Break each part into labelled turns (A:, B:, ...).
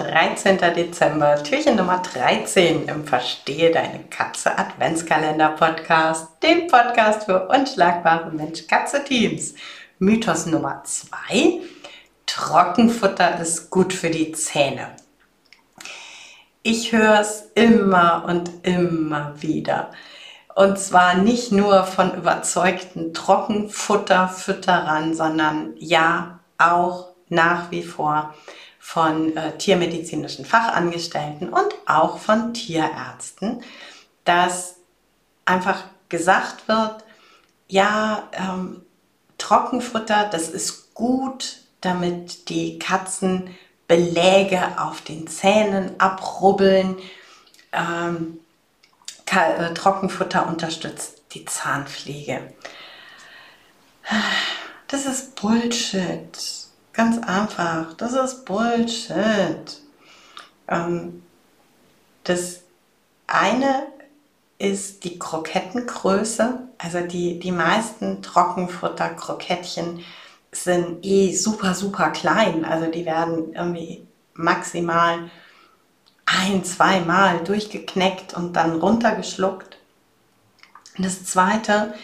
A: 13. Dezember, Türchen Nummer 13 im Verstehe deine Katze Adventskalender Podcast, dem Podcast für unschlagbare Mensch-Katze-Teams. Mythos Nummer 2, Trockenfutter ist gut für die Zähne. Ich höre es immer und immer wieder. Und zwar nicht nur von überzeugten Trockenfutterfütterern, sondern ja auch nach wie vor von äh, tiermedizinischen Fachangestellten und auch von Tierärzten, dass einfach gesagt wird, ja, ähm, Trockenfutter, das ist gut, damit die Katzen Beläge auf den Zähnen abrubbeln. Ähm, äh, Trockenfutter unterstützt die Zahnpflege. Das ist Bullshit. Ganz einfach. Das ist Bullshit. Ähm, das eine ist die Krokettengröße. Also die, die meisten Trockenfutter-Krokettchen sind eh super, super klein. Also die werden irgendwie maximal ein, zweimal durchgekneckt und dann runtergeschluckt. das zweite,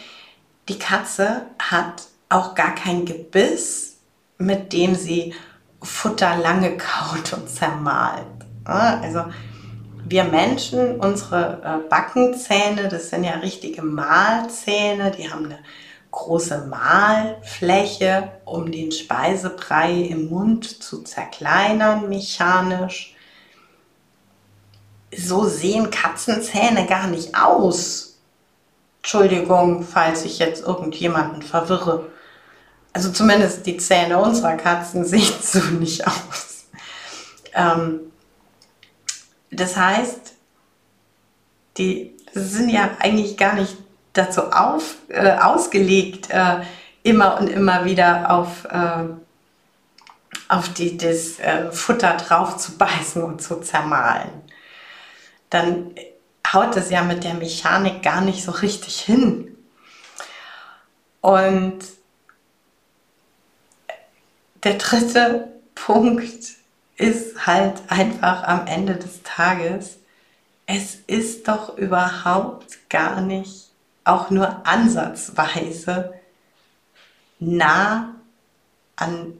A: die Katze hat auch gar kein Gebiss mit dem sie Futter lange kaut und zermahlt. Also wir Menschen, unsere äh, Backenzähne, das sind ja richtige Mahlzähne, die haben eine große Mahlfläche, um den Speisebrei im Mund zu zerkleinern mechanisch. So sehen Katzenzähne gar nicht aus. Entschuldigung, falls ich jetzt irgendjemanden verwirre. Also zumindest die Zähne unserer Katzen sehen so nicht aus. Ähm, das heißt, die sind ja eigentlich gar nicht dazu auf, äh, ausgelegt, äh, immer und immer wieder auf, äh, auf die, das äh, Futter drauf zu beißen und zu zermahlen. Dann haut das ja mit der Mechanik gar nicht so richtig hin. Und der dritte Punkt ist halt einfach am Ende des Tages, es ist doch überhaupt gar nicht auch nur ansatzweise nah an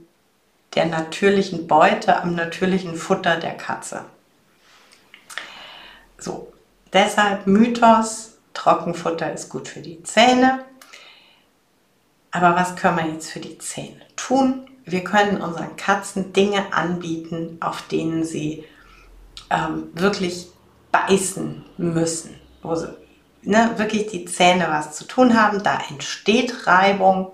A: der natürlichen Beute, am natürlichen Futter der Katze. So, deshalb Mythos, Trockenfutter ist gut für die Zähne. Aber was können wir jetzt für die Zähne tun? Wir können unseren Katzen Dinge anbieten, auf denen sie ähm, wirklich beißen müssen, wo sie ne, wirklich die Zähne was zu tun haben. Da entsteht Reibung.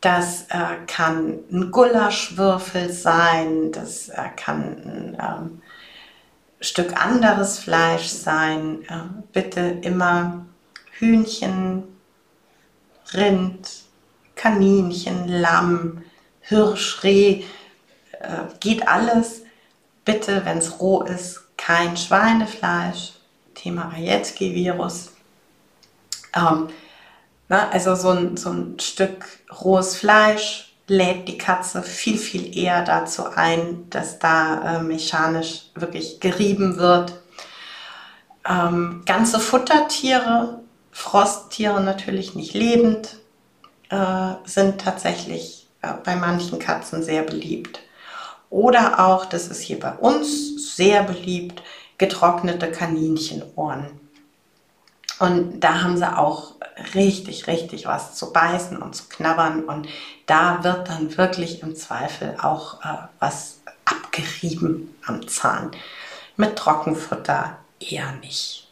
A: Das äh, kann ein Gulaschwürfel sein, das äh, kann ein ähm, Stück anderes Fleisch sein. Äh, bitte immer Hühnchen, Rind, Kaninchen, Lamm, Hirsch, Reh, äh, geht alles. Bitte, wenn es roh ist, kein Schweinefleisch. Thema Ajetski-Virus. Ähm, also so ein, so ein Stück rohes Fleisch lädt die Katze viel, viel eher dazu ein, dass da äh, mechanisch wirklich gerieben wird. Ähm, ganze Futtertiere, Frosttiere natürlich nicht lebend, äh, sind tatsächlich bei manchen Katzen sehr beliebt. Oder auch, das ist hier bei uns sehr beliebt, getrocknete Kaninchenohren. Und da haben sie auch richtig, richtig was zu beißen und zu knabbern. Und da wird dann wirklich im Zweifel auch äh, was abgerieben am Zahn. Mit Trockenfutter eher nicht.